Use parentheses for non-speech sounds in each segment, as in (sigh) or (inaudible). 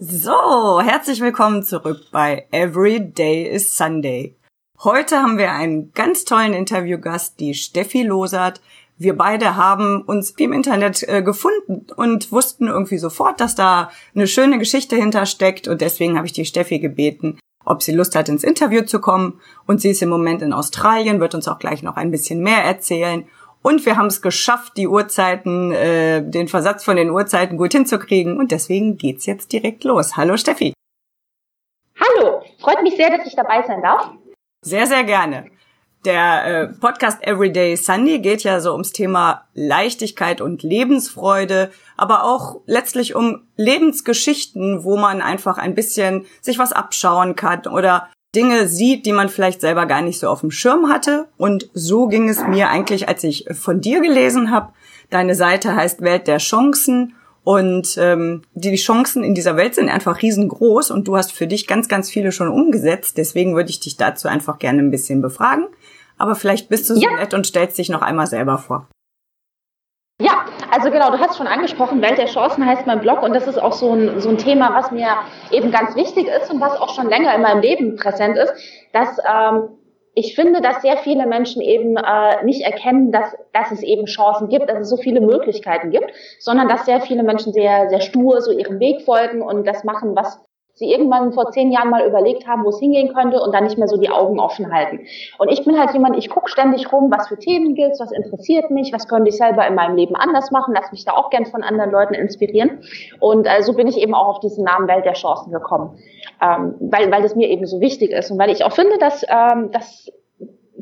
So, herzlich willkommen zurück bei Every Day is Sunday. Heute haben wir einen ganz tollen Interviewgast, die Steffi Losert. Wir beide haben uns im Internet äh, gefunden und wussten irgendwie sofort, dass da eine schöne Geschichte hintersteckt und deswegen habe ich die Steffi gebeten, ob sie Lust hat, ins Interview zu kommen. Und sie ist im Moment in Australien, wird uns auch gleich noch ein bisschen mehr erzählen. Und wir haben es geschafft, die Uhrzeiten, äh, den Versatz von den Uhrzeiten gut hinzukriegen. Und deswegen geht's jetzt direkt los. Hallo Steffi. Hallo, freut mich sehr, dass ich dabei sein darf. Sehr, sehr gerne. Der äh, Podcast Everyday Sunday geht ja so ums Thema Leichtigkeit und Lebensfreude, aber auch letztlich um Lebensgeschichten, wo man einfach ein bisschen sich was abschauen kann oder Dinge sieht, die man vielleicht selber gar nicht so auf dem Schirm hatte. Und so ging es mir eigentlich, als ich von dir gelesen habe. Deine Seite heißt Welt der Chancen und ähm, die Chancen in dieser Welt sind einfach riesengroß und du hast für dich ganz, ganz viele schon umgesetzt. Deswegen würde ich dich dazu einfach gerne ein bisschen befragen. Aber vielleicht bist du so ja. nett und stellst dich noch einmal selber vor. Also genau, du hast schon angesprochen, Welt der Chancen heißt mein Blog und das ist auch so ein, so ein Thema, was mir eben ganz wichtig ist und was auch schon länger in meinem Leben präsent ist, dass ähm, ich finde, dass sehr viele Menschen eben äh, nicht erkennen, dass, dass es eben Chancen gibt, dass es so viele Möglichkeiten gibt, sondern dass sehr viele Menschen sehr, sehr stur so ihrem Weg folgen und das machen, was sie irgendwann vor zehn Jahren mal überlegt haben, wo es hingehen könnte und dann nicht mehr so die Augen offen halten. Und ich bin halt jemand, ich gucke ständig rum, was für Themen gilt, was interessiert mich, was könnte ich selber in meinem Leben anders machen, lass mich da auch gern von anderen Leuten inspirieren. Und äh, so bin ich eben auch auf diesen Namen Welt der Chancen gekommen, ähm, weil, weil das mir eben so wichtig ist und weil ich auch finde, dass, ähm, dass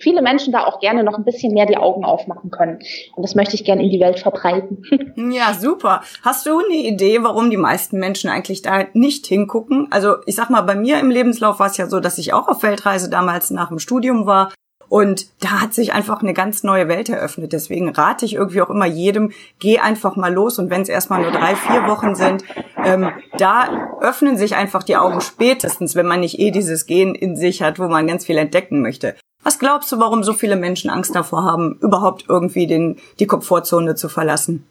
viele Menschen da auch gerne noch ein bisschen mehr die Augen aufmachen können. Und das möchte ich gerne in die Welt verbreiten. (laughs) Ja, super. Hast du eine Idee, warum die meisten Menschen eigentlich da nicht hingucken? Also ich sag mal, bei mir im Lebenslauf war es ja so, dass ich auch auf Weltreise damals nach dem Studium war. Und da hat sich einfach eine ganz neue Welt eröffnet. Deswegen rate ich irgendwie auch immer jedem, geh einfach mal los. Und wenn es erstmal nur drei, vier Wochen sind, ähm, da öffnen sich einfach die Augen spätestens, wenn man nicht eh dieses Gehen in sich hat, wo man ganz viel entdecken möchte. Was glaubst du, warum so viele Menschen Angst davor haben, überhaupt irgendwie den, die Komfortzone zu verlassen?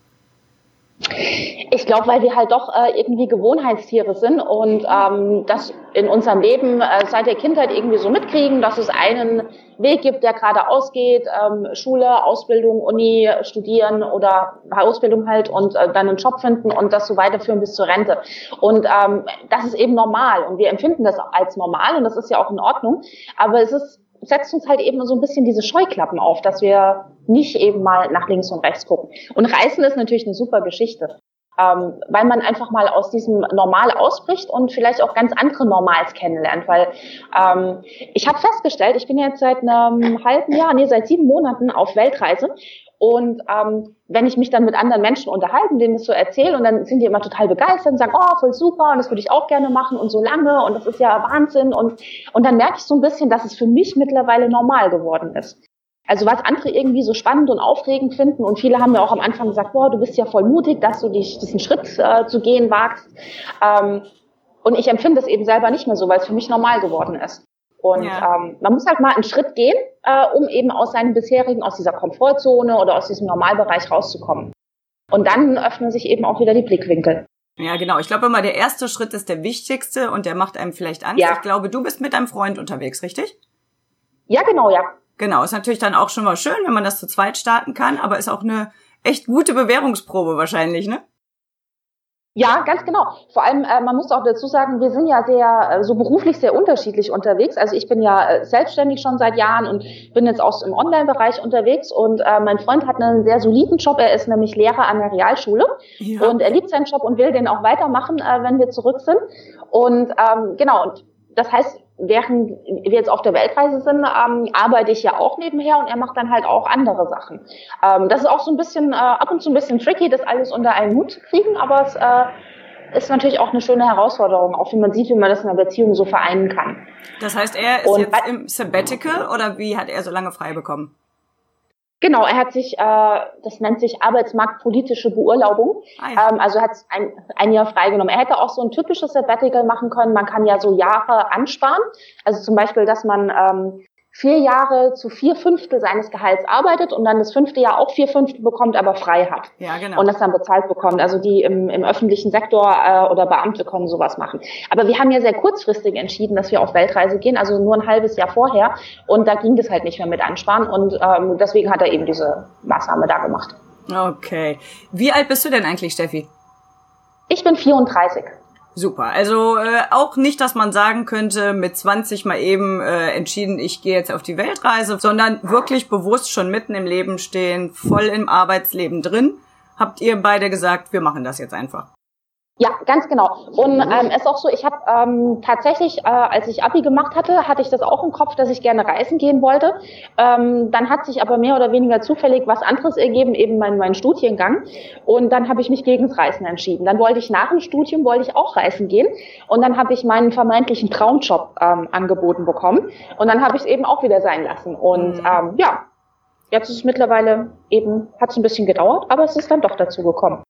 Ich glaube, weil wir halt doch äh, irgendwie Gewohnheitstiere sind und ähm, das in unserem Leben äh, seit der Kindheit irgendwie so mitkriegen, dass es einen Weg gibt, der geradeaus geht, ähm, Schule, Ausbildung, Uni, studieren oder Ausbildung halt und äh, dann einen Job finden und das so weiterführen bis zur Rente. Und ähm, das ist eben normal und wir empfinden das als normal und das ist ja auch in Ordnung, aber es ist setzt uns halt eben so ein bisschen diese Scheuklappen auf, dass wir nicht eben mal nach links und rechts gucken. Und Reisen ist natürlich eine super Geschichte, ähm, weil man einfach mal aus diesem Normal ausbricht und vielleicht auch ganz andere Normals kennenlernt. Weil ähm, ich habe festgestellt, ich bin jetzt seit einem halben Jahr, nee, seit sieben Monaten auf Weltreise und ähm, wenn ich mich dann mit anderen Menschen unterhalte, denen das so erzähle, und dann sind die immer total begeistert und sagen, oh, voll super, und das würde ich auch gerne machen und so lange und das ist ja Wahnsinn. Und, und dann merke ich so ein bisschen, dass es für mich mittlerweile normal geworden ist. Also was andere irgendwie so spannend und aufregend finden und viele haben ja auch am Anfang gesagt, boah, du bist ja voll mutig, dass du dich diesen Schritt äh, zu gehen wagst. Ähm, und ich empfinde es eben selber nicht mehr so, weil es für mich normal geworden ist. Und ja. ähm, man muss halt mal einen Schritt gehen, äh, um eben aus seinem bisherigen, aus dieser Komfortzone oder aus diesem Normalbereich rauszukommen. Und dann öffnen sich eben auch wieder die Blickwinkel. Ja, genau. Ich glaube immer, der erste Schritt ist der wichtigste und der macht einem vielleicht Angst. Ja. Ich glaube, du bist mit deinem Freund unterwegs, richtig? Ja, genau, ja. Genau, ist natürlich dann auch schon mal schön, wenn man das zu zweit starten kann, aber ist auch eine echt gute Bewährungsprobe wahrscheinlich, ne? Ja, ganz genau. Vor allem, äh, man muss auch dazu sagen, wir sind ja sehr, äh, so beruflich sehr unterschiedlich unterwegs. Also ich bin ja äh, selbstständig schon seit Jahren und bin jetzt auch im Online-Bereich unterwegs und äh, mein Freund hat einen sehr soliden Job. Er ist nämlich Lehrer an der Realschule ja. und er liebt seinen Job und will den auch weitermachen, wenn wir zurück sind. Und ähm, genau, und das heißt, während wir jetzt auf der Weltreise sind, ähm, arbeite ich ja auch nebenher und er macht dann halt auch andere Sachen. Ähm, das ist auch so ein bisschen, äh, ab und zu ein bisschen tricky, das alles unter einen Hut zu kriegen, aber es äh, ist natürlich auch eine schöne Herausforderung, auch wie man sieht, wie man das in einer Beziehung so vereinen kann. Das heißt, er ist und, jetzt im Sabbatical oder wie hat er so lange frei bekommen? Genau, er hat sich, äh, das nennt sich arbeitsmarktpolitische Beurlaubung. Ah, ja. ähm, also hat ein, ein Jahr freigenommen. Er hätte auch so ein typisches Sabbatical machen können. Man kann ja so Jahre ansparen. Also zum Beispiel, dass man ähm, vier Jahre zu vier Fünftel seines Gehalts arbeitet und dann das fünfte Jahr auch vier Fünftel bekommt, aber frei hat. Ja, genau. Und das dann bezahlt bekommt. Also die im, im öffentlichen Sektor äh, oder Beamte können sowas machen. Aber wir haben ja sehr kurzfristig entschieden, dass wir auf Weltreise gehen, also nur ein halbes Jahr vorher. Und da ging das halt nicht mehr mit Ansparen. Und ähm, deswegen hat er eben diese Maßnahme da gemacht. Okay. Wie alt bist du denn eigentlich, Steffi? Ich bin 34. Super. Also äh, auch nicht, dass man sagen könnte, mit 20 mal eben äh, entschieden, ich gehe jetzt auf die Weltreise, sondern wirklich bewusst schon mitten im Leben stehen, voll im Arbeitsleben drin. Habt ihr beide gesagt, wir machen das jetzt einfach? Ja, ganz genau. Und ähm, es ist auch so, ich habe ähm, tatsächlich, äh, als ich Abi gemacht hatte, hatte ich das auch im Kopf, dass ich gerne reisen gehen wollte. Ähm, dann hat sich aber mehr oder weniger zufällig was anderes ergeben, eben mein, mein Studiengang. Und dann habe ich mich gegen das Reisen entschieden. Dann wollte ich nach dem Studium, wollte ich auch reisen gehen. Und dann habe ich meinen vermeintlichen Traumjob ähm, angeboten bekommen. Und dann habe ich es eben auch wieder sein lassen. Und mhm. ähm, ja, jetzt ist es mittlerweile eben, hat es ein bisschen gedauert, aber es ist dann doch dazu gekommen.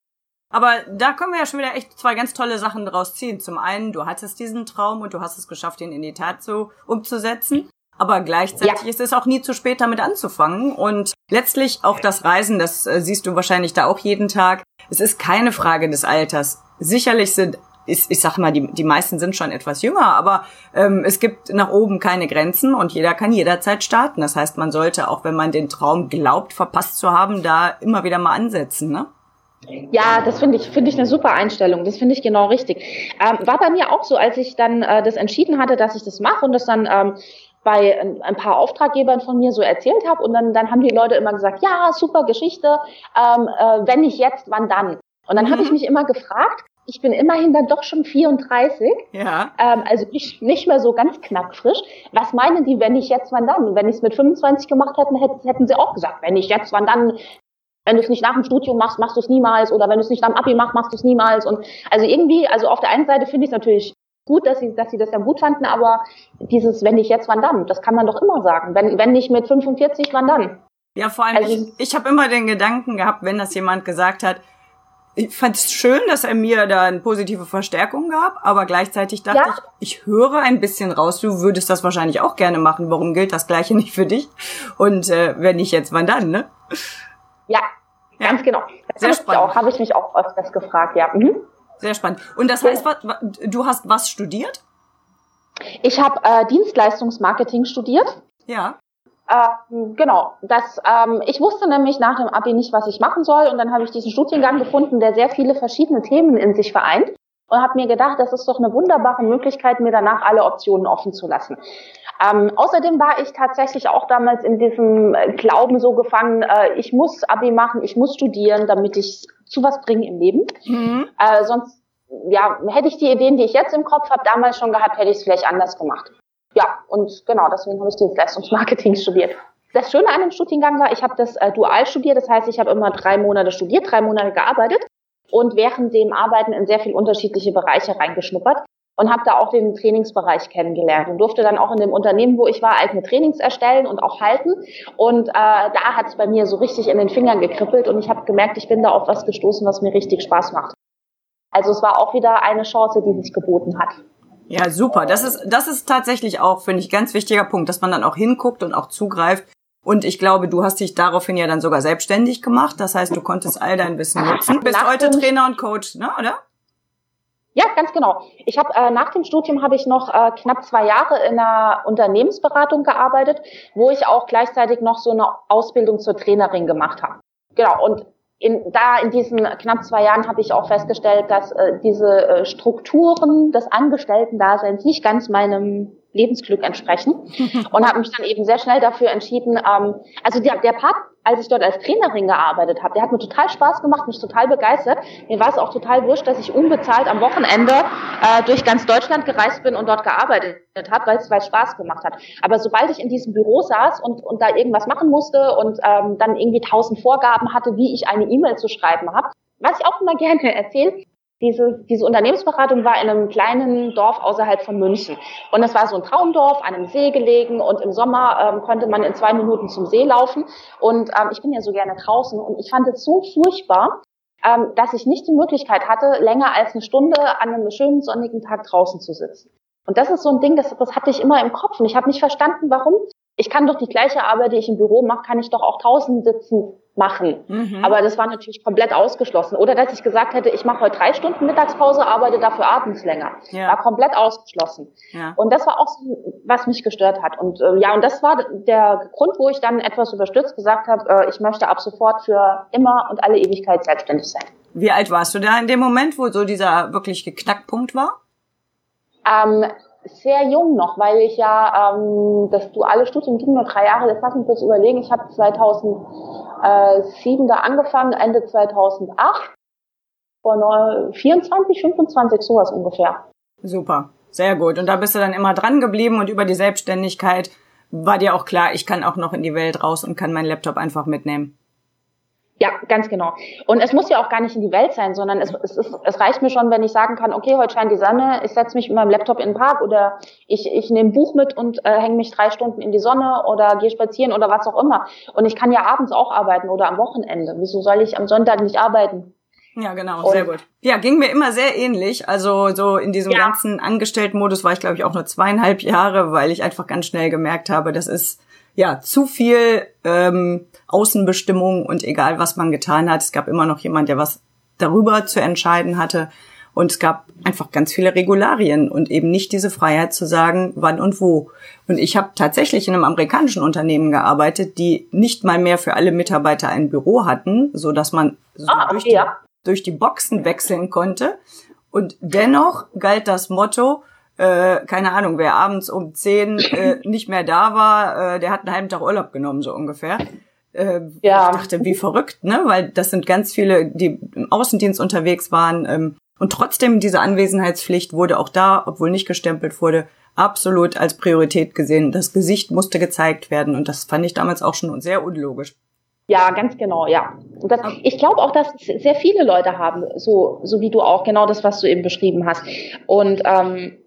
Aber da können wir ja schon wieder echt zwei ganz tolle Sachen draus ziehen. Zum einen, du hattest diesen Traum und du hast es geschafft, ihn in die Tat so umzusetzen. Aber gleichzeitig ja. ist es auch nie zu spät, damit anzufangen. Und letztlich auch das Reisen, das äh, siehst du wahrscheinlich da auch jeden Tag. Es ist keine Frage des Alters. Sicherlich sind, ich, ich sag mal, die, die meisten sind schon etwas jünger, aber ähm, es gibt nach oben keine Grenzen und jeder kann jederzeit starten. Das heißt, man sollte, auch wenn man den Traum glaubt, verpasst zu haben, da immer wieder mal ansetzen, ne? Ja, das finde ich, finde ich eine super Einstellung. Das finde ich genau richtig. Ähm, war bei mir auch so, als ich dann äh, das entschieden hatte, dass ich das mache und das dann ähm, bei ein, ein, paar Auftraggebern von mir so erzählt habe und dann, dann haben die Leute immer gesagt, ja, super Geschichte, ähm, äh, wenn nicht jetzt, wann dann? Und dann mhm. habe ich mich immer gefragt, ich bin immerhin dann doch schon 34, ja. ähm, also nicht, nicht mehr so ganz knackfrisch. Was meinen die, wenn ich jetzt, wann dann? Wenn ich es mit 25 gemacht hätte, hätten, hätten sie auch gesagt, wenn ich jetzt, wann dann? Wenn du es nicht nach dem Studium machst, machst du es niemals oder wenn du es nicht nach dem Abi machst, machst du es niemals und also irgendwie, also auf der einen Seite finde ich es natürlich gut, dass sie, dass sie das ja gut fanden, aber dieses, wenn nicht jetzt, wann dann? Das kann man doch immer sagen. Wenn, wenn nicht mit 45, wann dann? Ja, vor allem, also, ich, ich habe immer den Gedanken gehabt, wenn das jemand gesagt hat, ich fand es schön, dass er mir da eine positive Verstärkung gab, aber gleichzeitig dachte ja. ich, ich höre ein bisschen raus, du würdest das wahrscheinlich auch gerne machen. Warum gilt das Gleiche nicht für dich? Und äh, wenn nicht jetzt, wann dann, ne? Ja, ja. ganz genau. Das Sehr spannend. Auch, habe ich mich auch öfters gefragt, ja. Mhm. Sehr spannend. Und das heißt, du hast was studiert? Ich habe äh, Dienstleistungsmarketing studiert. Ja. Ähm, genau, das, ähm, ich wusste nämlich nach dem Abi nicht, was ich machen soll und dann habe ich diesen Studiengang gefunden, der sehr viele verschiedene Themen in sich vereint und habe mir gedacht, das ist doch eine wunderbare Möglichkeit, mir danach alle Optionen offen zu lassen. Ähm, außerdem war ich tatsächlich auch damals in diesem äh, Glauben so gefangen, äh, ich muss Abi machen, ich muss studieren, damit ich zu was bringe im Leben. Mhm. Äh, sonst ja, hätte ich die Ideen, die ich jetzt im Kopf habe, damals schon gehabt, hätte ich es vielleicht anders gemacht. Ja, und genau, deswegen habe ich Dienstleistungsmarketing (laughs) studiert. Das Schöne an dem Studiengang war, ich habe das äh, dual studiert, das heißt, ich habe immer drei Monate studiert, drei Monate gearbeitet und während dem Arbeiten in sehr viele unterschiedliche Bereiche reingeschnuppert und habe da auch den Trainingsbereich kennengelernt und durfte dann auch in dem Unternehmen, wo ich war, eigene Trainings erstellen und auch halten. Und äh, da hat es bei mir so richtig in den Fingern gekribbelt und ich habe gemerkt, ich bin da auf was gestoßen, was mir richtig Spaß macht. Also es war auch wieder eine Chance, die sich geboten hat. Ja, super. Das ist, das ist tatsächlich auch, finde ich, ganz wichtiger Punkt, dass man dann auch hinguckt und auch zugreift. Und ich glaube, du hast dich daraufhin ja dann sogar selbstständig gemacht. Das heißt, du konntest all dein Wissen nutzen. Bist heute Trainer und Coach, ne, oder? Ja, ganz genau. Ich habe äh, nach dem Studium habe ich noch äh, knapp zwei Jahre in einer Unternehmensberatung gearbeitet, wo ich auch gleichzeitig noch so eine Ausbildung zur Trainerin gemacht habe. Genau. Und in, da in diesen knapp zwei Jahren habe ich auch festgestellt, dass äh, diese äh, Strukturen des Angestellten-Daseins nicht ganz meinem Lebensglück entsprechen (laughs) und habe mich dann eben sehr schnell dafür entschieden. Ähm, also der, der Part als ich dort als Trainerin gearbeitet habe. Der hat mir total Spaß gemacht, mich total begeistert. Mir war es auch total wurscht, dass ich unbezahlt am Wochenende äh, durch ganz Deutschland gereist bin und dort gearbeitet habe, weil es weil Spaß gemacht hat. Aber sobald ich in diesem Büro saß und, und da irgendwas machen musste und ähm, dann irgendwie tausend Vorgaben hatte, wie ich eine E-Mail zu schreiben habe, was ich auch immer gerne erzähle, diese, diese Unternehmensberatung war in einem kleinen Dorf außerhalb von München. Und es war so ein Traumdorf, an einem See gelegen und im Sommer ähm, konnte man in zwei Minuten zum See laufen. Und ähm, ich bin ja so gerne draußen und ich fand es so furchtbar, ähm, dass ich nicht die Möglichkeit hatte, länger als eine Stunde an einem schönen sonnigen Tag draußen zu sitzen. Und das ist so ein Ding, das, das hatte ich immer im Kopf und ich habe nicht verstanden, warum. Ich kann doch die gleiche Arbeit, die ich im Büro mache, kann ich doch auch draußen sitzen machen. Mhm. Aber das war natürlich komplett ausgeschlossen. Oder dass ich gesagt hätte, ich mache heute drei Stunden Mittagspause, arbeite dafür abends länger. Ja. War komplett ausgeschlossen. Ja. Und das war auch so, was mich gestört hat. Und äh, ja, und das war der Grund, wo ich dann etwas überstürzt gesagt habe, äh, ich möchte ab sofort für immer und alle Ewigkeit selbstständig sein. Wie alt warst du da in dem Moment, wo so dieser wirklich Geknackpunkt war? Ähm, sehr jung noch, weil ich ja ähm, das duale Studium ging nur drei Jahre. Jetzt lass mich kurz überlegen. Ich habe 2007 da angefangen, Ende 2008, vor 24, 25 sowas ungefähr. Super, sehr gut. Und da bist du dann immer dran geblieben und über die Selbstständigkeit war dir auch klar, ich kann auch noch in die Welt raus und kann meinen Laptop einfach mitnehmen. Ja, ganz genau. Und es muss ja auch gar nicht in die Welt sein, sondern es, es, ist, es reicht mir schon, wenn ich sagen kann, okay, heute scheint die Sonne, ich setze mich mit meinem Laptop in den Park oder ich, ich nehme ein Buch mit und äh, hänge mich drei Stunden in die Sonne oder gehe spazieren oder was auch immer. Und ich kann ja abends auch arbeiten oder am Wochenende. Wieso soll ich am Sonntag nicht arbeiten? Ja, genau, und, sehr gut. Ja, ging mir immer sehr ähnlich. Also so in diesem ja. ganzen Angestelltenmodus war ich, glaube ich, auch nur zweieinhalb Jahre, weil ich einfach ganz schnell gemerkt habe, das ist ja zu viel ähm, Außenbestimmung und egal was man getan hat, es gab immer noch jemand, der was darüber zu entscheiden hatte. Und es gab einfach ganz viele Regularien und eben nicht diese Freiheit zu sagen, wann und wo. Und ich habe tatsächlich in einem amerikanischen Unternehmen gearbeitet, die nicht mal mehr für alle Mitarbeiter ein Büro hatten, so dass man so ah, durch, die, durch die Boxen wechseln konnte. Und dennoch galt das Motto, äh, keine Ahnung, wer abends um zehn äh, nicht mehr da war, äh, der hat einen halben Tag Urlaub genommen, so ungefähr. Äh, ja. Ich dachte, wie verrückt, ne? Weil das sind ganz viele, die im Außendienst unterwegs waren. Ähm, und trotzdem diese Anwesenheitspflicht wurde auch da, obwohl nicht gestempelt wurde, absolut als Priorität gesehen. Das Gesicht musste gezeigt werden und das fand ich damals auch schon sehr unlogisch. Ja, ganz genau, ja. Und das, ich glaube auch, dass sehr viele Leute haben, so, so wie du auch, genau das, was du eben beschrieben hast. Und ähm,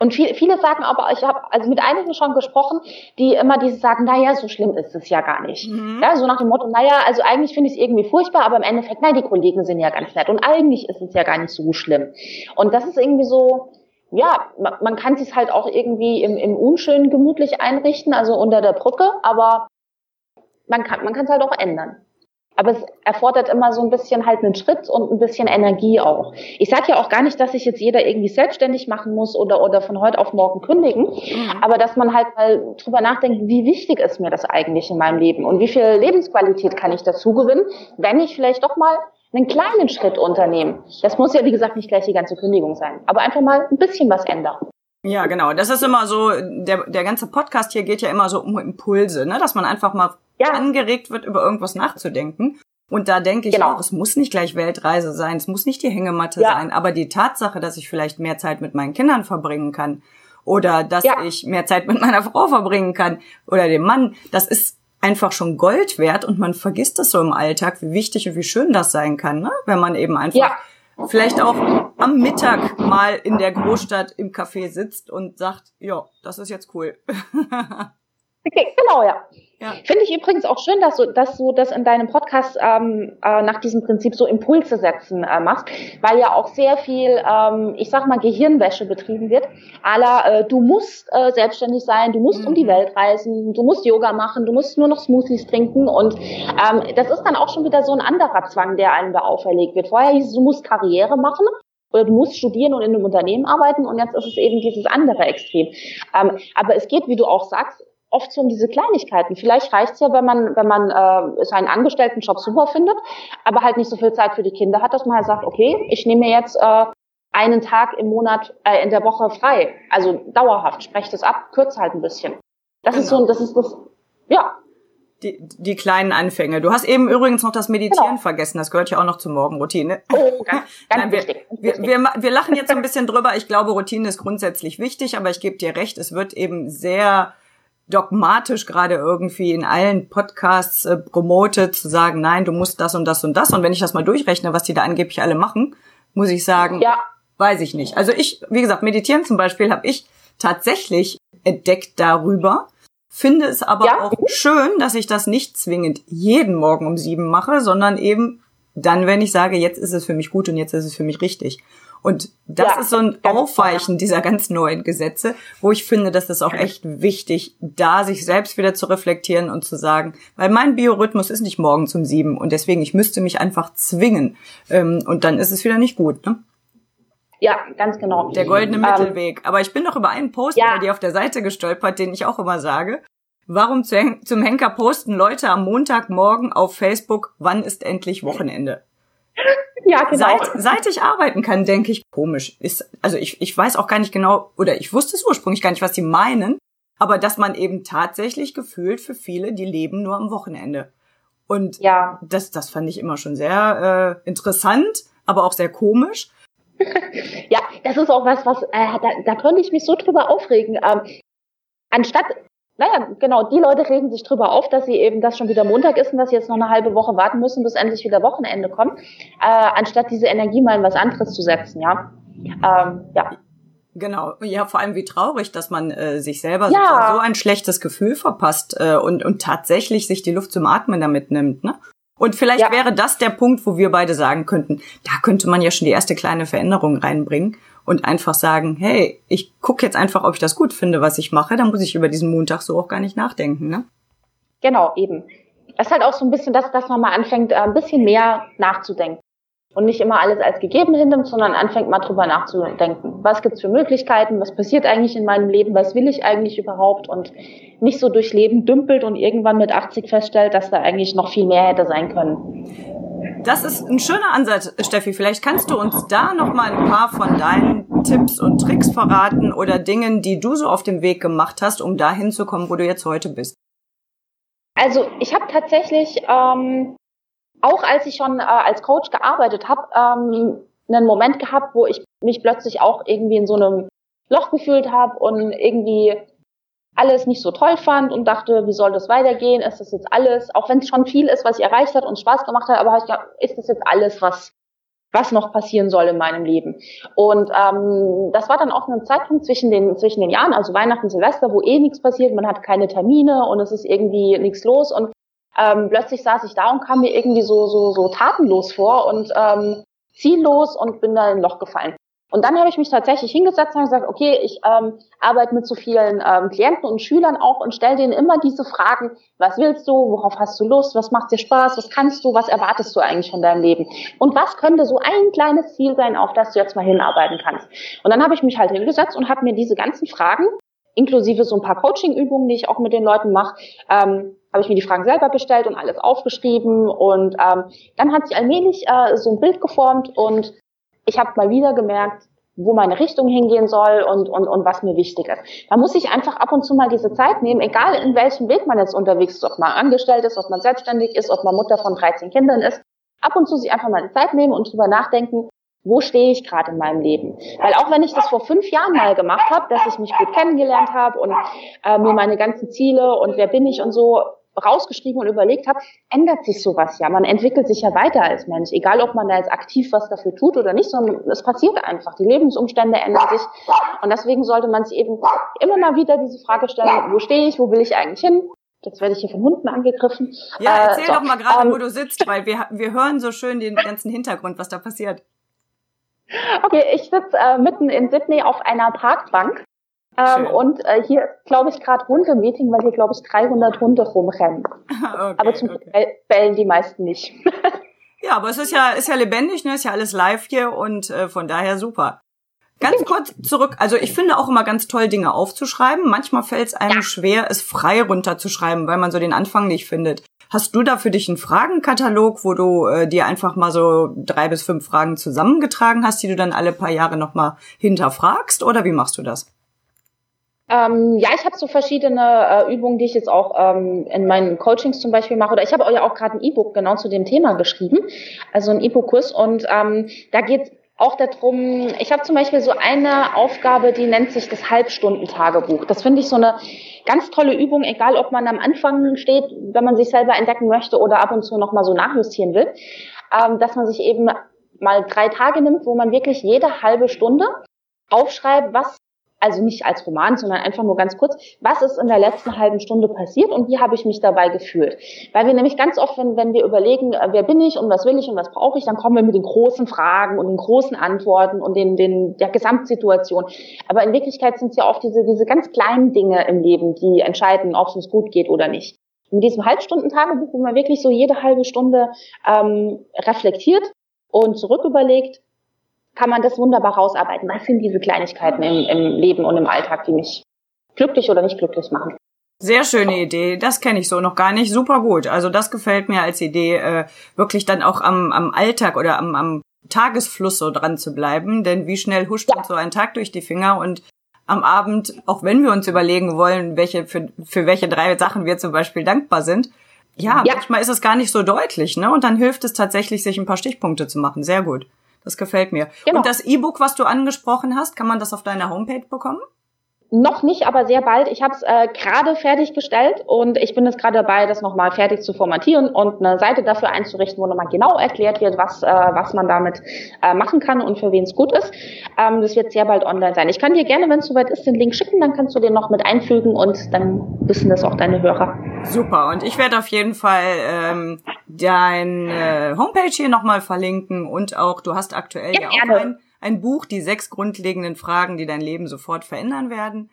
und viele, viele sagen aber, ich habe also mit einigen schon gesprochen, die immer dieses sagen, naja, so schlimm ist es ja gar nicht. Mhm. Ja, so nach dem Motto, naja, also eigentlich finde ich es irgendwie furchtbar, aber im Endeffekt, nein, die Kollegen sind ja ganz nett und eigentlich ist es ja gar nicht so schlimm. Und das ist irgendwie so, ja, man, man kann sich halt auch irgendwie im, im Unschönen gemütlich einrichten, also unter der Brücke, aber man kann man kann es halt auch ändern. Aber es erfordert immer so ein bisschen halt einen Schritt und ein bisschen Energie auch. Ich sage ja auch gar nicht, dass sich jetzt jeder irgendwie selbstständig machen muss oder, oder von heute auf morgen kündigen, mhm. aber dass man halt mal drüber nachdenkt, wie wichtig ist mir das eigentlich in meinem Leben und wie viel Lebensqualität kann ich dazu gewinnen, wenn ich vielleicht doch mal einen kleinen Schritt unternehme. Das muss ja, wie gesagt, nicht gleich die ganze Kündigung sein, aber einfach mal ein bisschen was ändern. Ja, genau. Das ist immer so, der, der ganze Podcast hier geht ja immer so um Impulse, ne? dass man einfach mal ja. angeregt wird, über irgendwas nachzudenken. Und da denke ich genau. auch, es muss nicht gleich Weltreise sein, es muss nicht die Hängematte ja. sein, aber die Tatsache, dass ich vielleicht mehr Zeit mit meinen Kindern verbringen kann oder dass ja. ich mehr Zeit mit meiner Frau verbringen kann oder dem Mann, das ist einfach schon Gold wert und man vergisst es so im Alltag, wie wichtig und wie schön das sein kann, ne? wenn man eben einfach ja. vielleicht auch am Mittag mal in der Großstadt im Café sitzt und sagt, ja, das ist jetzt cool. (laughs) okay, genau, ja. Ja. Finde ich übrigens auch schön, dass du, dass du das in deinem Podcast ähm, äh, nach diesem Prinzip so Impulse setzen äh, machst, weil ja auch sehr viel, ähm, ich sag mal, Gehirnwäsche betrieben wird. Ala, äh, du musst äh, selbstständig sein, du musst mhm. um die mhm. Welt reisen, du musst Yoga machen, du musst nur noch Smoothies trinken und ähm, das ist dann auch schon wieder so ein anderer Zwang, der einem da auferlegt wird. Vorher hieß es, du musst Karriere machen oder du musst studieren und in einem Unternehmen arbeiten und jetzt ist es eben dieses andere Extrem. Ähm, aber es geht, wie du auch sagst, oft so um diese Kleinigkeiten. Vielleicht reicht's ja, wenn man, wenn man äh, seinen Angestelltenjob super findet, aber halt nicht so viel Zeit für die Kinder hat, dass man halt sagt, okay, ich nehme mir jetzt äh, einen Tag im Monat, äh, in der Woche frei. Also dauerhaft, spreche das ab, kürze halt ein bisschen. Das genau. ist so, das ist das, ja. Die, die kleinen Anfänge. Du hast eben übrigens noch das Meditieren genau. vergessen. Das gehört ja auch noch zur Morgenroutine. Oh, ganz, (laughs) ganz Nein, wir, wichtig. Wir, wir, wir lachen jetzt so ein bisschen drüber. Ich glaube, Routine ist grundsätzlich wichtig, aber ich gebe dir recht, es wird eben sehr dogmatisch gerade irgendwie in allen Podcasts äh, promotet, zu sagen, nein, du musst das und das und das. Und wenn ich das mal durchrechne, was die da angeblich alle machen, muss ich sagen, ja. weiß ich nicht. Also ich, wie gesagt, meditieren zum Beispiel habe ich tatsächlich entdeckt darüber, finde es aber ja. auch schön, dass ich das nicht zwingend jeden Morgen um sieben mache, sondern eben dann, wenn ich sage, jetzt ist es für mich gut und jetzt ist es für mich richtig. Und das ja, ist so ein Aufweichen dieser ganz neuen Gesetze, wo ich finde, dass das auch echt wichtig, da sich selbst wieder zu reflektieren und zu sagen, weil mein Biorhythmus ist nicht morgens um sieben und deswegen ich müsste mich einfach zwingen ähm, und dann ist es wieder nicht gut. Ne? Ja, ganz genau. Der goldene ähm, Mittelweg. Aber ich bin noch über einen Post ja. bei dir auf der Seite gestolpert, den ich auch immer sage. Warum zum Henker posten Leute am Montagmorgen auf Facebook, wann ist endlich Wochenende? Ja, genau. Seit, seit ich arbeiten kann, denke ich, komisch. Ist, also ich, ich weiß auch gar nicht genau, oder ich wusste es ursprünglich gar nicht, was sie meinen, aber dass man eben tatsächlich gefühlt für viele, die leben nur am Wochenende. Und ja. das, das fand ich immer schon sehr äh, interessant, aber auch sehr komisch. (laughs) ja, das ist auch was, was äh, da, da könnte ich mich so drüber aufregen. Ähm, anstatt naja, genau, die Leute regen sich drüber auf, dass sie eben, dass schon wieder Montag ist und dass sie jetzt noch eine halbe Woche warten müssen, bis endlich wieder Wochenende kommt, äh, anstatt diese Energie mal in was anderes zu setzen, ja. Ähm, ja. Genau, ja, vor allem wie traurig, dass man äh, sich selber ja. so ein schlechtes Gefühl verpasst äh, und, und tatsächlich sich die Luft zum Atmen damit nimmt, ne? Und vielleicht ja. wäre das der Punkt, wo wir beide sagen könnten, da könnte man ja schon die erste kleine Veränderung reinbringen und einfach sagen, hey, ich gucke jetzt einfach, ob ich das gut finde, was ich mache, dann muss ich über diesen Montag so auch gar nicht nachdenken, ne? Genau, eben. Es ist halt auch so ein bisschen das, dass man mal anfängt, äh, ein bisschen mehr nachzudenken. Und nicht immer alles als gegeben hinnimmt, sondern anfängt mal drüber nachzudenken. Was gibt's für Möglichkeiten? Was passiert eigentlich in meinem Leben? Was will ich eigentlich überhaupt? Und nicht so durchs Leben dümpelt und irgendwann mit 80 feststellt, dass da eigentlich noch viel mehr hätte sein können. Das ist ein schöner Ansatz, Steffi. Vielleicht kannst du uns da noch mal ein paar von deinen Tipps und Tricks verraten oder Dingen, die du so auf dem Weg gemacht hast, um da hinzukommen, wo du jetzt heute bist. Also ich habe tatsächlich ähm, auch als ich schon äh, als Coach gearbeitet habe, ähm, einen Moment gehabt, wo ich mich plötzlich auch irgendwie in so einem Loch gefühlt habe und irgendwie alles nicht so toll fand und dachte, wie soll das weitergehen? Ist das jetzt alles, auch wenn es schon viel ist, was ich erreicht hat und Spaß gemacht hat, aber ist das jetzt alles, was was noch passieren soll in meinem Leben? Und ähm, das war dann auch ein Zeitpunkt zwischen den zwischen den Jahren, also Weihnachten, Silvester, wo eh nichts passiert, man hat keine Termine und es ist irgendwie nichts los und ähm, plötzlich saß ich da und kam mir irgendwie so so so tatenlos vor und ähm, ziellos und bin da in ein Loch gefallen. Und dann habe ich mich tatsächlich hingesetzt und gesagt, okay, ich ähm, arbeite mit so vielen ähm, Klienten und Schülern auch und stelle denen immer diese Fragen, was willst du, worauf hast du Lust, was macht dir Spaß, was kannst du, was erwartest du eigentlich von deinem Leben? Und was könnte so ein kleines Ziel sein, auf das du jetzt mal hinarbeiten kannst? Und dann habe ich mich halt hingesetzt und habe mir diese ganzen Fragen, inklusive so ein paar Coaching-Übungen, die ich auch mit den Leuten mache, ähm, habe ich mir die Fragen selber bestellt und alles aufgeschrieben. Und ähm, dann hat sich allmählich äh, so ein Bild geformt und ich habe mal wieder gemerkt, wo meine Richtung hingehen soll und, und, und was mir wichtig ist. Da muss ich einfach ab und zu mal diese Zeit nehmen, egal in welchem Weg man jetzt unterwegs ist, ob man angestellt ist, ob man selbstständig ist, ob man Mutter von 13 Kindern ist, ab und zu sich einfach mal die Zeit nehmen und drüber nachdenken, wo stehe ich gerade in meinem Leben? Weil auch wenn ich das vor fünf Jahren mal gemacht habe, dass ich mich gut kennengelernt habe und äh, mir meine ganzen Ziele und wer bin ich und so rausgeschrieben und überlegt habe, ändert sich sowas ja. Man entwickelt sich ja weiter als Mensch, egal ob man da jetzt aktiv was dafür tut oder nicht, sondern es passiert einfach. Die Lebensumstände ändern sich und deswegen sollte man sich eben immer mal wieder diese Frage stellen, wo stehe ich, wo will ich eigentlich hin? Jetzt werde ich hier von Hunden angegriffen. Ja, erzähl äh, so. doch mal gerade, ähm, wo du sitzt, weil wir, wir hören so schön den ganzen Hintergrund, was da passiert. Okay, ich sitze äh, mitten in Sydney auf einer Parkbank ähm, und äh, hier glaube ich, gerade Hundemeeting, weil hier, glaube ich, 300 Hunde rumrennen. (laughs) Okay, aber zum okay. bellen die meisten nicht. (laughs) ja, aber es ist ja, ist ja lebendig, ne? Ist ja alles live hier und äh, von daher super. Ganz kurz zurück, also ich finde auch immer ganz toll, Dinge aufzuschreiben. Manchmal fällt es einem ja. schwer, es frei runterzuschreiben, weil man so den Anfang nicht findet. Hast du da für dich einen Fragenkatalog, wo du äh, dir einfach mal so drei bis fünf Fragen zusammengetragen hast, die du dann alle paar Jahre nochmal hinterfragst? Oder wie machst du das? Ähm, ja, ich habe so verschiedene äh, Übungen, die ich jetzt auch ähm, in meinen Coachings zum Beispiel mache. Oder ich habe euch auch gerade ein E-Book genau zu dem Thema geschrieben, also ein E-Book-Kurs. Und ähm, da geht auch darum, ich habe zum Beispiel so eine Aufgabe, die nennt sich das Halbstundentagebuch. Das finde ich so eine ganz tolle Übung, egal ob man am Anfang steht, wenn man sich selber entdecken möchte oder ab und zu nochmal so nachjustieren will, ähm, dass man sich eben mal drei Tage nimmt, wo man wirklich jede halbe Stunde aufschreibt, was also nicht als Roman, sondern einfach nur ganz kurz, was ist in der letzten halben Stunde passiert und wie habe ich mich dabei gefühlt. Weil wir nämlich ganz oft, wenn, wenn wir überlegen, äh, wer bin ich und was will ich und was brauche ich, dann kommen wir mit den großen Fragen und den großen Antworten und den, den, der Gesamtsituation. Aber in Wirklichkeit sind es ja oft diese, diese ganz kleinen Dinge im Leben, die entscheiden, ob es uns gut geht oder nicht. In diesem Halbstundentagebuch, wo man wirklich so jede halbe Stunde ähm, reflektiert und zurück überlegt, kann man das wunderbar rausarbeiten. Was sind diese Kleinigkeiten im, im Leben und im Alltag, die mich glücklich oder nicht glücklich machen? Sehr schöne Idee. Das kenne ich so noch gar nicht. Super gut. Also das gefällt mir als Idee, äh, wirklich dann auch am, am Alltag oder am, am Tagesfluss so dran zu bleiben. Denn wie schnell huscht ja. uns so ein Tag durch die Finger und am Abend, auch wenn wir uns überlegen wollen, welche für, für welche drei Sachen wir zum Beispiel dankbar sind, ja, ja, manchmal ist es gar nicht so deutlich, ne? Und dann hilft es tatsächlich, sich ein paar Stichpunkte zu machen. Sehr gut. Das gefällt mir. Genau. Und das E-Book, was du angesprochen hast, kann man das auf deiner Homepage bekommen? Noch nicht, aber sehr bald. Ich habe es äh, gerade fertiggestellt und ich bin jetzt gerade dabei, das nochmal fertig zu formatieren und eine Seite dafür einzurichten, wo nochmal genau erklärt wird, was, äh, was man damit äh, machen kann und für wen es gut ist. Ähm, das wird sehr bald online sein. Ich kann dir gerne, wenn es soweit ist, den Link schicken, dann kannst du den noch mit einfügen und dann wissen das auch deine Hörer. Super. Und ich werde auf jeden Fall ähm, deine Homepage hier nochmal verlinken und auch, du hast aktuell ja, ja auch ein ein Buch, die sechs grundlegenden Fragen, die dein Leben sofort verändern werden.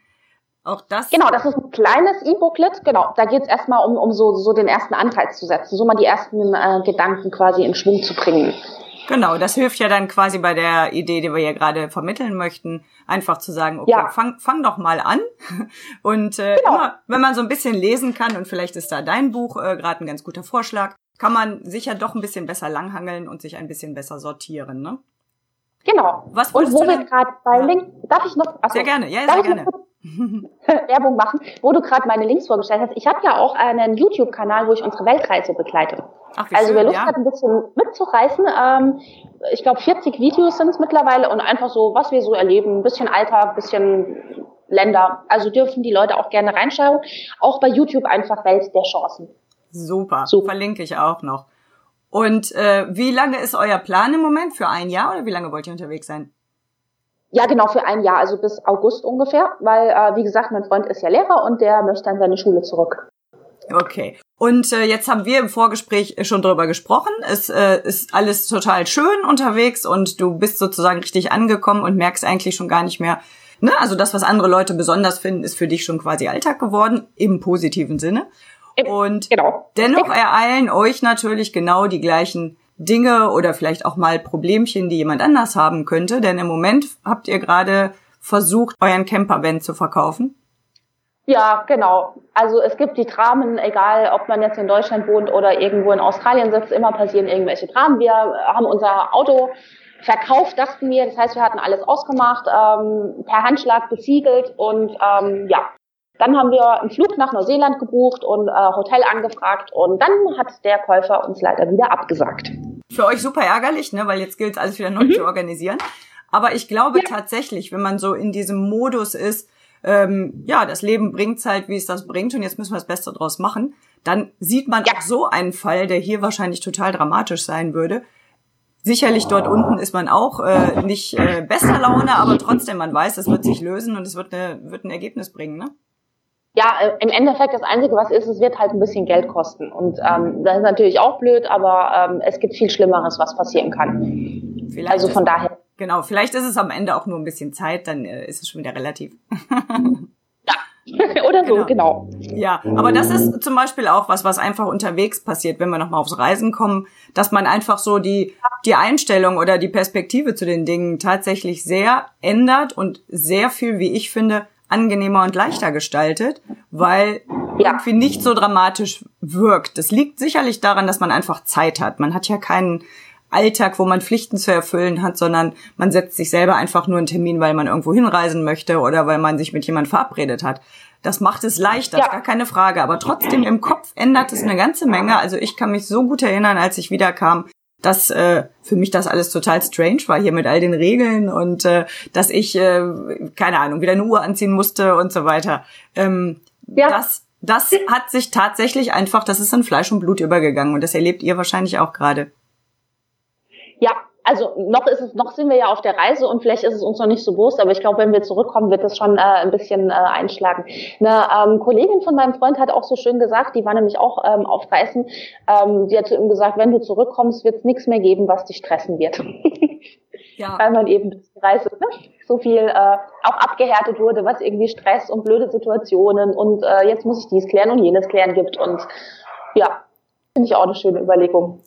Auch das. Genau, das ist ein kleines E-Booklet. Genau, da geht es erstmal um, um so, so den ersten Anreiz zu setzen, so mal die ersten äh, Gedanken quasi in Schwung zu bringen. Genau, das hilft ja dann quasi bei der Idee, die wir ja gerade vermitteln möchten, einfach zu sagen, okay, ja. fang, fang doch mal an. (laughs) Und äh, genau. immer, wenn man so ein bisschen lesen kann, und vielleicht ist da dein Buch äh, gerade ein ganz guter Vorschlag, kann man sicher doch ein bisschen besser langhangeln und sich ein bisschen besser sortieren, ne? Genau. Was und wo wir gerade bei ja. Links, darf ich noch? Achso, sehr gerne, ja, sehr gerne. (laughs) Werbung machen, wo du gerade meine Links vorgestellt hast. Ich habe ja auch einen YouTube-Kanal, wo ich unsere Weltreise begleite. Ach, also schön, wer Lust ja. hat, ein bisschen mitzureißen, ähm, ich glaube 40 Videos sind es mittlerweile und einfach so, was wir so erleben, ein bisschen Alltag, ein bisschen Länder. Also dürfen die Leute auch gerne reinschauen. Auch bei YouTube einfach Welt der Chancen. Super, so verlinke ich auch noch. Und äh, wie lange ist euer Plan im Moment? Für ein Jahr oder wie lange wollt ihr unterwegs sein? Ja, genau, für ein Jahr, also bis August ungefähr, weil, äh, wie gesagt, mein Freund ist ja Lehrer und der möchte an seine Schule zurück. Okay. Und äh, jetzt haben wir im Vorgespräch schon drüber gesprochen. Es äh, ist alles total schön unterwegs und du bist sozusagen richtig angekommen und merkst eigentlich schon gar nicht mehr, ne? Also das, was andere Leute besonders finden, ist für dich schon quasi Alltag geworden, im positiven Sinne. Und genau. dennoch ereilen euch natürlich genau die gleichen Dinge oder vielleicht auch mal Problemchen, die jemand anders haben könnte. Denn im Moment habt ihr gerade versucht, euren Campervan zu verkaufen. Ja, genau. Also es gibt die Dramen, egal ob man jetzt in Deutschland wohnt oder irgendwo in Australien sitzt, immer passieren irgendwelche Dramen. Wir haben unser Auto verkauft, dachten wir. Das heißt, wir hatten alles ausgemacht, ähm, per Handschlag besiegelt und ähm, ja, dann haben wir einen Flug nach Neuseeland gebucht und äh, Hotel angefragt und dann hat der Käufer uns leider wieder abgesagt. Für euch super ärgerlich, ne? weil jetzt gilt es alles wieder neu mhm. zu organisieren. Aber ich glaube ja. tatsächlich, wenn man so in diesem Modus ist, ähm, ja, das Leben bringt's halt, wie es das bringt und jetzt müssen wir das Beste draus machen, dann sieht man ja. auch so einen Fall, der hier wahrscheinlich total dramatisch sein würde. Sicherlich dort unten ist man auch äh, nicht äh, bester Laune, aber trotzdem, man weiß, es wird sich lösen und es wird, eine, wird ein Ergebnis bringen, ne? Ja, äh, im Endeffekt das Einzige, was ist, es wird halt ein bisschen Geld kosten. Und ähm, das ist natürlich auch blöd, aber ähm, es gibt viel Schlimmeres, was passieren kann. Vielleicht also von daher. Genau, vielleicht ist es am Ende auch nur ein bisschen Zeit, dann äh, ist es schon wieder relativ. ja. (laughs) Oder so, genau. genau. Ja, aber das ist zum Beispiel auch was, was einfach unterwegs passiert, wenn wir nochmal aufs Reisen kommen, dass man einfach so die, die Einstellung oder die Perspektive zu den Dingen tatsächlich sehr ändert und sehr viel, wie ich finde, angenehmer und leichter gestaltet, weil ja. irgendwie nicht so dramatisch wirkt. Das liegt sicherlich daran, dass man einfach Zeit hat. Man hat ja keinen Alltag, wo man Pflichten zu erfüllen hat, sondern man setzt sich selber einfach nur einen Termin, weil man irgendwo hinreisen möchte oder weil man sich mit jemandem verabredet hat. Das macht es leichter, ja. gar keine Frage. Aber trotzdem im Kopf ändert es eine ganze Menge. Also ich kann mich so gut erinnern, als ich wiederkam, dass äh, für mich das alles total strange war hier mit all den Regeln und äh, dass ich äh, keine Ahnung wieder eine Uhr anziehen musste und so weiter. Ähm, ja. Das das hat sich tatsächlich einfach, das ist in Fleisch und Blut übergegangen und das erlebt ihr wahrscheinlich auch gerade. Ja, also noch ist es, noch sind wir ja auf der Reise und vielleicht ist es uns noch nicht so bewusst, aber ich glaube, wenn wir zurückkommen, wird das schon äh, ein bisschen äh, einschlagen. Eine ähm, Kollegin von meinem Freund hat auch so schön gesagt, die war nämlich auch ähm, auf Reisen, ähm, die hat zu ihm gesagt, wenn du zurückkommst, wird es nichts mehr geben, was dich stressen wird. (laughs) ja. Weil man eben die Reise ne, so viel äh, auch abgehärtet wurde, was irgendwie Stress und blöde Situationen und äh, jetzt muss ich dies klären und jenes klären gibt und ja, finde ich auch eine schöne Überlegung.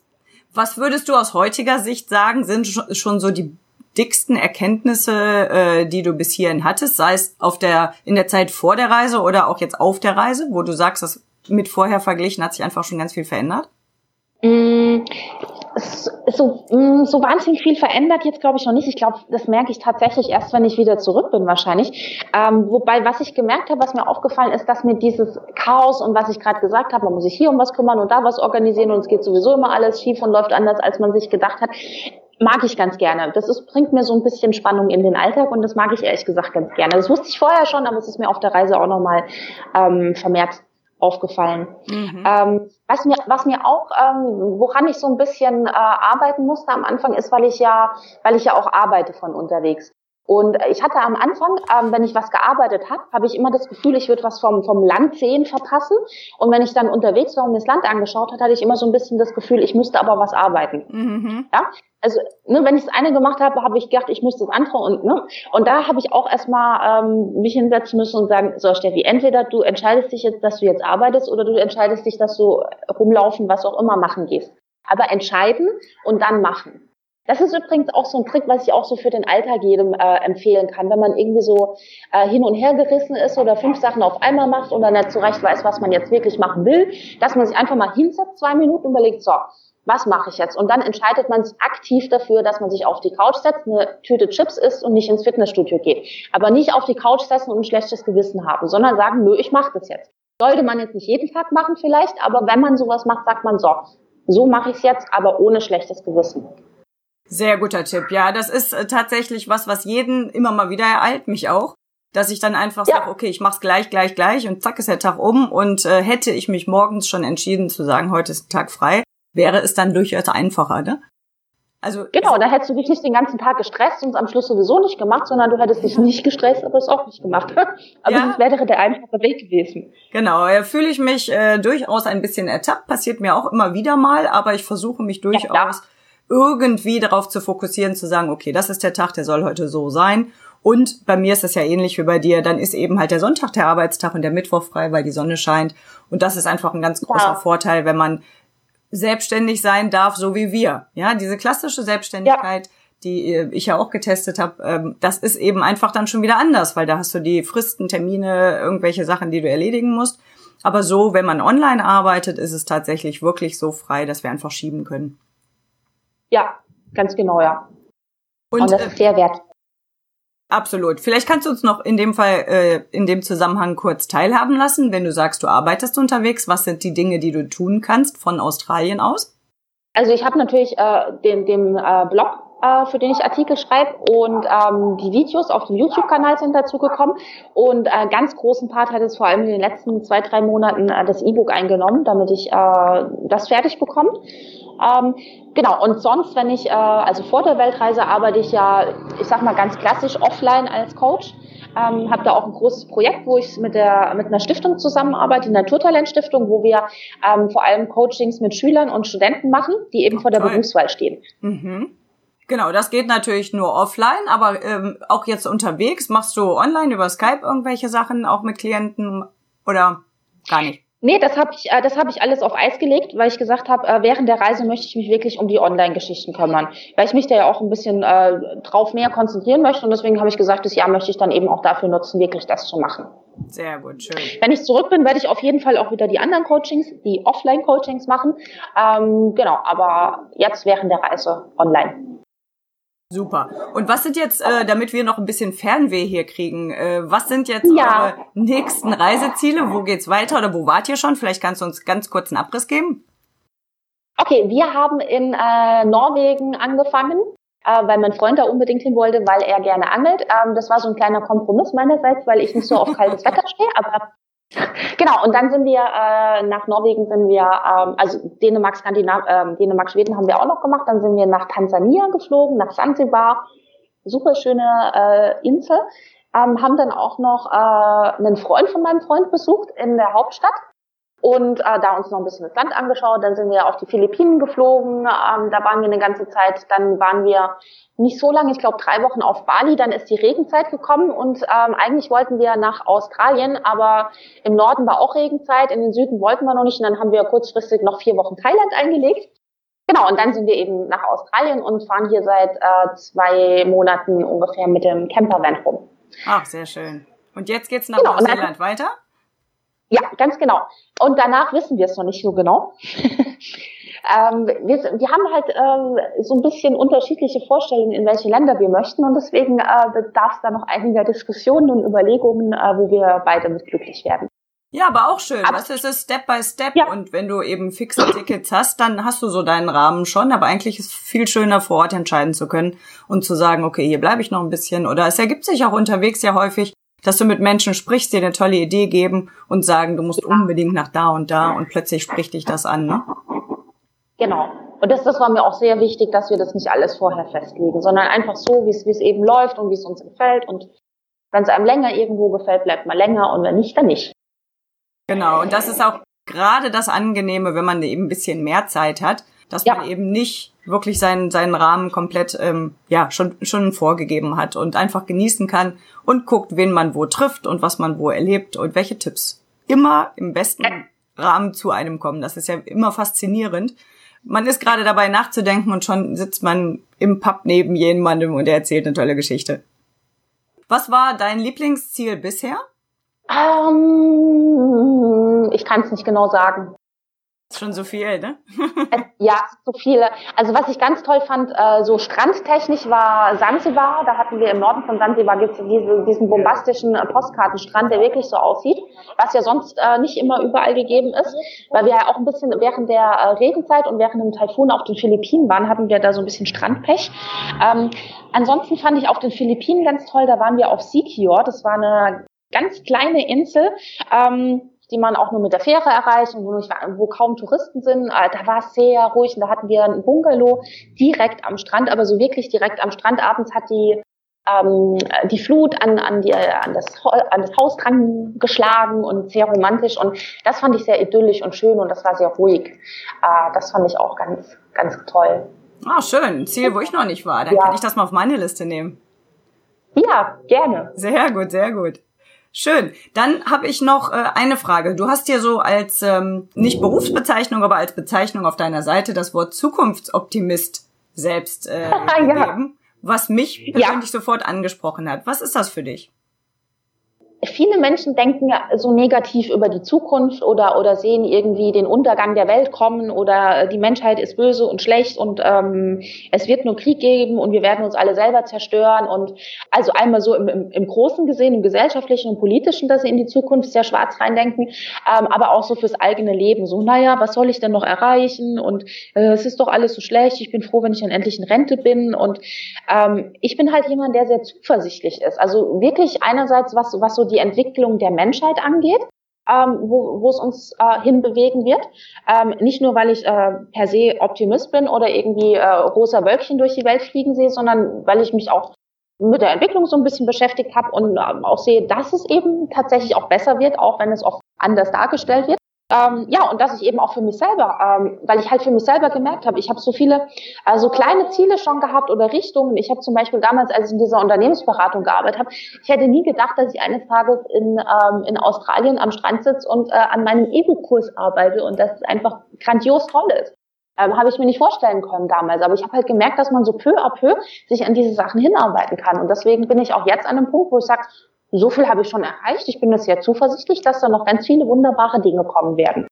Was würdest du aus heutiger Sicht sagen, sind schon so die dicksten Erkenntnisse, äh, die du bis hierhin hattest, sei es auf der, in der Zeit vor der Reise oder auch jetzt auf der Reise, wo du sagst, dass mit vorher verglichen hat sich einfach schon ganz viel verändert? So, mm, so wahnsinnig viel verändert jetzt glaube ich noch nicht. Ich glaube, das merke ich tatsächlich erst, wenn ich wieder zurück bin wahrscheinlich. Ähm, wobei, was ich gemerkt habe, was mir aufgefallen ist, dass mir dieses Chaos und was ich gerade gesagt habe, man muss sich hier um was kümmern und da was organisieren und es geht sowieso immer alles schief und läuft anders, als man sich gedacht hat, mag ich ganz gerne. Das ist, bringt mir so ein bisschen Spannung in den Alltag und das mag ich ehrlich gesagt ganz gerne. Das wusste ich vorher schon, aber es ist mir auf der Reise auch nochmal ähm, vermehrt aufgefallen. Mhm. Ähm, was mir, was mir auch, ähm, woran ich so ein bisschen äh, arbeiten musste am Anfang, ist, weil ich ja, weil ich ja auch arbeite von unterwegs. Und ich hatte am Anfang, ähm, wenn ich was gearbeitet habe, habe ich immer das Gefühl, ich würde was vom, vom Land sehen verpassen. Und wenn ich dann unterwegs war und das Land angeschaut hat, hatte ich immer so ein bisschen das Gefühl, ich müsste aber was arbeiten. Mhm. Ja? Also, ne, wenn ich das eine gemacht habe, habe ich gedacht, ich müsste das andere und ne. Und da habe ich auch erstmal ähm, mich hinsetzen müssen und sagen, so Steffi, entweder du entscheidest dich jetzt, dass du jetzt arbeitest, oder du entscheidest dich, dass du rumlaufen, was auch immer machen gehst. Aber entscheiden und dann machen. Das ist übrigens auch so ein Trick, was ich auch so für den Alltag jedem äh, empfehlen kann, wenn man irgendwie so äh, hin und her gerissen ist oder fünf Sachen auf einmal macht und dann nicht so recht weiß, was man jetzt wirklich machen will, dass man sich einfach mal hinsetzt, zwei Minuten überlegt, so, was mache ich jetzt? Und dann entscheidet man sich aktiv dafür, dass man sich auf die Couch setzt, eine Tüte Chips isst und nicht ins Fitnessstudio geht. Aber nicht auf die Couch setzen und ein schlechtes Gewissen haben, sondern sagen, nö, ich mache das jetzt. Sollte man jetzt nicht jeden Tag machen vielleicht, aber wenn man sowas macht, sagt man so, so mache ich es jetzt, aber ohne schlechtes Gewissen. Sehr guter Tipp. Ja, das ist äh, tatsächlich was, was jeden immer mal wieder ereilt, mich auch. Dass ich dann einfach ja. sage, okay, ich mach's gleich, gleich, gleich und zack ist der Tag um. Und äh, hätte ich mich morgens schon entschieden zu sagen, heute ist Tag frei, wäre es dann durchaus einfacher, ne? Also genau, da hättest du dich nicht den ganzen Tag gestresst und es am Schluss sowieso nicht gemacht, sondern du hättest dich nicht gestresst, aber es auch nicht gemacht. aber (laughs) ja. das wäre der einfache Weg gewesen. Genau, ja, fühle ich mich äh, durchaus ein bisschen ertappt, passiert mir auch immer wieder mal, aber ich versuche mich durchaus ja, irgendwie darauf zu fokussieren, zu sagen, okay, das ist der Tag, der soll heute so sein. Und bei mir ist das ja ähnlich wie bei dir, dann ist eben halt der Sonntag der Arbeitstag und der Mittwoch frei, weil die Sonne scheint. Und das ist einfach ein ganz großer ja. Vorteil, wenn man selbstständig sein darf, so wie wir. Ja, diese klassische Selbstständigkeit, ja. die äh, ich ja auch getestet habe, ähm, das ist eben einfach dann schon wieder anders, weil da hast du die Fristen, Termine, irgendwelche Sachen, die du erledigen musst. Aber so, wenn man online arbeitet, ist es tatsächlich wirklich so frei, dass wir einfach schieben können. Ja, ganz genau, ja. Und, Und das ist sehr wert. Absolut. Vielleicht kannst du uns noch in dem Fall, äh, in dem Zusammenhang kurz teilhaben lassen, wenn du sagst, du arbeitest unterwegs. Was sind die Dinge, die du tun kannst von Australien aus? Also ich habe natürlich äh, den, den äh, Blog, äh, für den ich Artikel schreibe und ähm, die Videos auf dem YouTube-Kanal sind dazu gekommen. Und äh, ganz großen Part hat es vor allem in den letzten zwei, drei Monaten äh, das E-Book eingenommen, damit ich äh, das fertig bekomme. Ähm, genau, und sonst, wenn ich, äh, also vor der Weltreise arbeite ich ja, ich sag mal ganz klassisch offline als Coach. Ähm, habe da auch ein großes Projekt, wo ich mit der mit einer Stiftung zusammenarbeite, die Naturtalent Stiftung, wo wir ähm, vor allem Coachings mit Schülern und Studenten machen, die eben vor der Toll. Berufswahl stehen. Mhm. Genau, das geht natürlich nur offline, aber ähm, auch jetzt unterwegs machst du online über Skype irgendwelche Sachen auch mit Klienten oder gar nicht? Nee, das habe ich, äh, das hab ich alles auf Eis gelegt, weil ich gesagt habe, äh, während der Reise möchte ich mich wirklich um die Online-Geschichten kümmern, weil ich mich da ja auch ein bisschen äh, drauf mehr konzentrieren möchte und deswegen habe ich gesagt, das Jahr möchte ich dann eben auch dafür nutzen, wirklich das zu machen. Sehr gut, schön. Wenn ich zurück bin, werde ich auf jeden Fall auch wieder die anderen Coachings, die Offline-Coachings machen. Ähm, genau, aber jetzt während der Reise online. Super. Und was sind jetzt, äh, damit wir noch ein bisschen Fernweh hier kriegen, äh, was sind jetzt ja. eure nächsten Reiseziele? Wo geht's weiter oder wo wart ihr schon? Vielleicht kannst du uns ganz kurz einen Abriss geben. Okay, wir haben in äh, Norwegen angefangen, äh, weil mein Freund da unbedingt hin wollte, weil er gerne angelt. Ähm, das war so ein kleiner Kompromiss meinerseits, weil ich nicht so auf kaltes Wetter stehe, aber Genau, und dann sind wir äh, nach Norwegen sind wir, ähm, also Dänemark, Skandinav äh, Dänemark, Schweden haben wir auch noch gemacht. Dann sind wir nach Tansania geflogen, nach Zanzibar, super schöne äh, Insel. Ähm, haben dann auch noch äh, einen Freund von meinem Freund besucht in der Hauptstadt und äh, da uns noch ein bisschen das Land angeschaut. Dann sind wir auf die Philippinen geflogen, ähm, da waren wir eine ganze Zeit. Dann waren wir nicht so lange, ich glaube drei Wochen auf Bali. Dann ist die Regenzeit gekommen und ähm, eigentlich wollten wir nach Australien, aber im Norden war auch Regenzeit, in den Süden wollten wir noch nicht. Und dann haben wir kurzfristig noch vier Wochen Thailand eingelegt. Genau, und dann sind wir eben nach Australien und fahren hier seit äh, zwei Monaten ungefähr mit dem Campervan rum. Ach, sehr schön. Und jetzt geht's nach genau, Neuseeland weiter? Ja, ganz genau. Und danach wissen wir es noch nicht so genau. (laughs) ähm, wir, wir, haben halt äh, so ein bisschen unterschiedliche Vorstellungen, in welche Länder wir möchten. Und deswegen äh, bedarf es da noch einiger Diskussionen und Überlegungen, äh, wo wir beide mit glücklich werden. Ja, aber auch schön. Aber, das ist es Step by Step. Ja. Und wenn du eben fixe Tickets hast, dann hast du so deinen Rahmen schon. Aber eigentlich ist es viel schöner, vor Ort entscheiden zu können und zu sagen, okay, hier bleibe ich noch ein bisschen. Oder es ergibt sich auch unterwegs ja häufig, dass du mit Menschen sprichst, dir eine tolle Idee geben und sagen, du musst unbedingt nach da und da und plötzlich spricht dich das an, ne? Genau. Und das, das war mir auch sehr wichtig, dass wir das nicht alles vorher festlegen, sondern einfach so, wie es, wie es eben läuft und wie es uns gefällt. Und wenn es einem länger irgendwo gefällt, bleibt man länger und wenn nicht, dann nicht. Genau. Und das ist auch gerade das Angenehme, wenn man eben ein bisschen mehr Zeit hat, dass ja. man eben nicht wirklich seinen, seinen Rahmen komplett ähm, ja schon, schon vorgegeben hat und einfach genießen kann und guckt, wen man wo trifft und was man wo erlebt und welche Tipps immer im besten Rahmen zu einem kommen. Das ist ja immer faszinierend. Man ist gerade dabei nachzudenken und schon sitzt man im Pub neben jemandem und er erzählt eine tolle Geschichte. Was war dein Lieblingsziel bisher? Um, ähm, ich kann es nicht genau sagen schon so viel, ne? (laughs) ja, so viele. Also was ich ganz toll fand, äh, so strandtechnisch war Sansibar. Da hatten wir im Norden von Sansibar gibt's diese, diesen bombastischen äh, Postkartenstrand, der wirklich so aussieht, was ja sonst äh, nicht immer überall gegeben ist, weil wir ja auch ein bisschen während der äh, Regenzeit und während dem Taifun auf den Philippinen waren, hatten wir da so ein bisschen Strandpech. Ähm, ansonsten fand ich auf den Philippinen ganz toll, da waren wir auf Sikior. Das war eine ganz kleine Insel. Ähm, die man auch nur mit der Fähre erreicht und wo, nicht, wo kaum Touristen sind. Äh, da war es sehr ruhig und da hatten wir ein Bungalow direkt am Strand, aber so wirklich direkt am Strand. Abends hat die ähm, die Flut an, an, die, an, das, an das Haus dran geschlagen und sehr romantisch und das fand ich sehr idyllisch und schön und das war sehr ruhig. Äh, das fand ich auch ganz, ganz toll. Ah, schön. Ein Ziel, wo ich noch nicht war. Dann ja. kann ich das mal auf meine Liste nehmen. Ja, gerne. Sehr gut, sehr gut. Schön. Dann habe ich noch äh, eine Frage. Du hast dir so als ähm, nicht Berufsbezeichnung, aber als Bezeichnung auf deiner Seite das Wort Zukunftsoptimist selbst äh, (laughs) gegeben, ja. was mich persönlich ja. sofort angesprochen hat. Was ist das für dich? Viele Menschen denken so negativ über die Zukunft oder, oder sehen irgendwie den Untergang der Welt kommen oder die Menschheit ist böse und schlecht und ähm, es wird nur Krieg geben und wir werden uns alle selber zerstören. Und also einmal so im, im, im Großen gesehen, im gesellschaftlichen und politischen, dass sie in die Zukunft sehr schwarz reindenken, ähm, aber auch so fürs eigene Leben. So, naja, was soll ich denn noch erreichen? Und äh, es ist doch alles so schlecht. Ich bin froh, wenn ich dann endlich in Rente bin. Und ähm, ich bin halt jemand, der sehr zuversichtlich ist. Also wirklich einerseits, was, was so die Entwicklung der Menschheit angeht, ähm, wo, wo es uns äh, hinbewegen wird. Ähm, nicht nur, weil ich äh, per se Optimist bin oder irgendwie äh, rosa Wölkchen durch die Welt fliegen sehe, sondern weil ich mich auch mit der Entwicklung so ein bisschen beschäftigt habe und ähm, auch sehe, dass es eben tatsächlich auch besser wird, auch wenn es oft anders dargestellt wird. Ähm, ja, und dass ich eben auch für mich selber, ähm, weil ich halt für mich selber gemerkt habe, ich habe so viele, also kleine Ziele schon gehabt oder Richtungen. Ich habe zum Beispiel damals, als ich in dieser Unternehmensberatung gearbeitet habe, ich hätte nie gedacht, dass ich eines Tages in, ähm, in Australien am Strand sitze und äh, an meinem Ego-Kurs arbeite und das einfach grandios toll ist. Ähm, habe ich mir nicht vorstellen können damals. Aber ich habe halt gemerkt, dass man so peu à peu sich an diese Sachen hinarbeiten kann. Und deswegen bin ich auch jetzt an einem Punkt, wo ich sage, so viel habe ich schon erreicht. Ich bin sehr zuversichtlich, dass da noch ganz viele wunderbare Dinge kommen werden.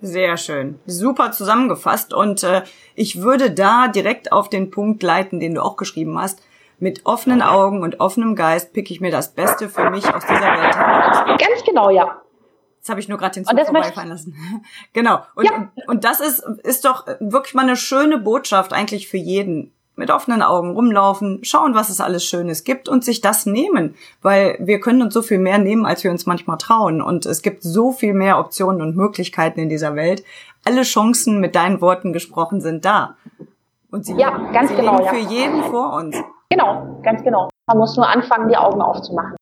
Sehr schön. Super zusammengefasst. Und äh, ich würde da direkt auf den Punkt leiten, den du auch geschrieben hast. Mit offenen Augen und offenem Geist picke ich mir das Beste für mich aus dieser Welt heraus. Ganz genau, ja. Jetzt habe ich nur gerade den Zug vorbeifallen lassen. (laughs) genau. Und, ja. und das ist, ist doch wirklich mal eine schöne Botschaft eigentlich für jeden mit offenen Augen rumlaufen, schauen, was es alles Schönes gibt und sich das nehmen, weil wir können uns so viel mehr nehmen, als wir uns manchmal trauen und es gibt so viel mehr Optionen und Möglichkeiten in dieser Welt. Alle Chancen mit deinen Worten gesprochen sind da. Und sie, ja, ganz sie genau, liegen für ja. jeden vor uns. Genau, ganz genau. Man muss nur anfangen, die Augen aufzumachen.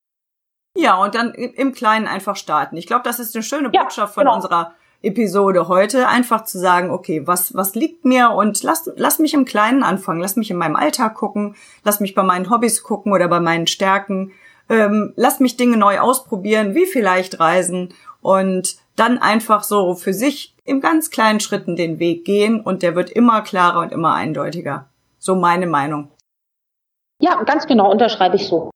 Ja, und dann im Kleinen einfach starten. Ich glaube, das ist eine schöne Botschaft ja, genau. von unserer Episode heute, einfach zu sagen, okay, was, was liegt mir und lass, lass mich im Kleinen anfangen, lass mich in meinem Alltag gucken, lass mich bei meinen Hobbys gucken oder bei meinen Stärken, ähm, lass mich Dinge neu ausprobieren, wie vielleicht reisen und dann einfach so für sich im ganz kleinen Schritten den Weg gehen und der wird immer klarer und immer eindeutiger. So meine Meinung. Ja, ganz genau, unterschreibe ich so.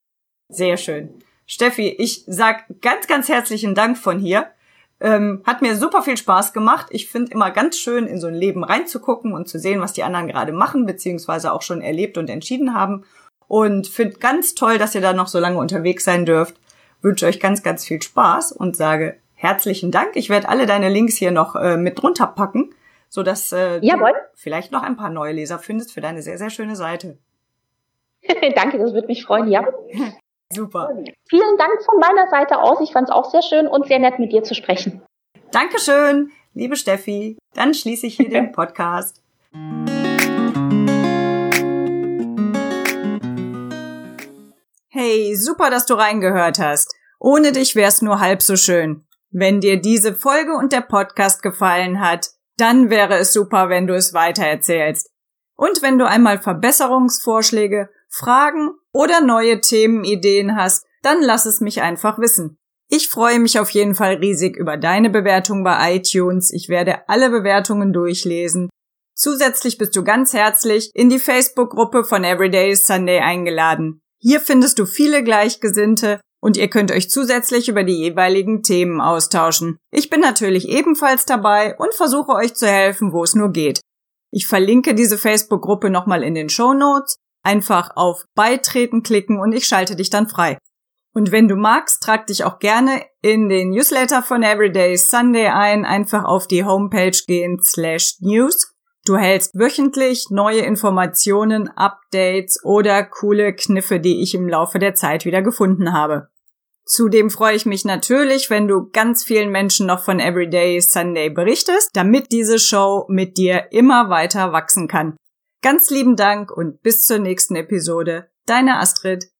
Sehr schön. Steffi, ich sag ganz, ganz herzlichen Dank von hier. Ähm, hat mir super viel Spaß gemacht. Ich finde immer ganz schön, in so ein Leben reinzugucken und zu sehen, was die anderen gerade machen, beziehungsweise auch schon erlebt und entschieden haben. Und finde ganz toll, dass ihr da noch so lange unterwegs sein dürft. Wünsche euch ganz, ganz viel Spaß und sage herzlichen Dank. Ich werde alle deine Links hier noch äh, mit drunter packen, sodass äh, du vielleicht noch ein paar neue Leser findest für deine sehr, sehr schöne Seite. (laughs) Danke, das würde mich freuen, ja. (laughs) Super. Vielen Dank von meiner Seite aus. Ich fand es auch sehr schön und sehr nett mit dir zu sprechen. Dankeschön, liebe Steffi. Dann schließe ich hier den (laughs) Podcast. Hey, super, dass du reingehört hast. Ohne dich wär's nur halb so schön. Wenn dir diese Folge und der Podcast gefallen hat, dann wäre es super, wenn du es weitererzählst. Und wenn du einmal Verbesserungsvorschläge Fragen oder neue Themenideen hast, dann lass es mich einfach wissen. Ich freue mich auf jeden Fall riesig über deine Bewertung bei iTunes. Ich werde alle Bewertungen durchlesen. Zusätzlich bist du ganz herzlich in die Facebook-Gruppe von Everyday Sunday eingeladen. Hier findest du viele Gleichgesinnte und ihr könnt euch zusätzlich über die jeweiligen Themen austauschen. Ich bin natürlich ebenfalls dabei und versuche euch zu helfen, wo es nur geht. Ich verlinke diese Facebook-Gruppe nochmal in den Show Notes Einfach auf Beitreten klicken und ich schalte dich dann frei. Und wenn du magst, trag dich auch gerne in den Newsletter von Everyday Sunday ein, einfach auf die Homepage gehen slash news. Du hältst wöchentlich neue Informationen, Updates oder coole Kniffe, die ich im Laufe der Zeit wieder gefunden habe. Zudem freue ich mich natürlich, wenn du ganz vielen Menschen noch von Everyday Sunday berichtest, damit diese Show mit dir immer weiter wachsen kann. Ganz lieben Dank und bis zur nächsten Episode. Deine Astrid.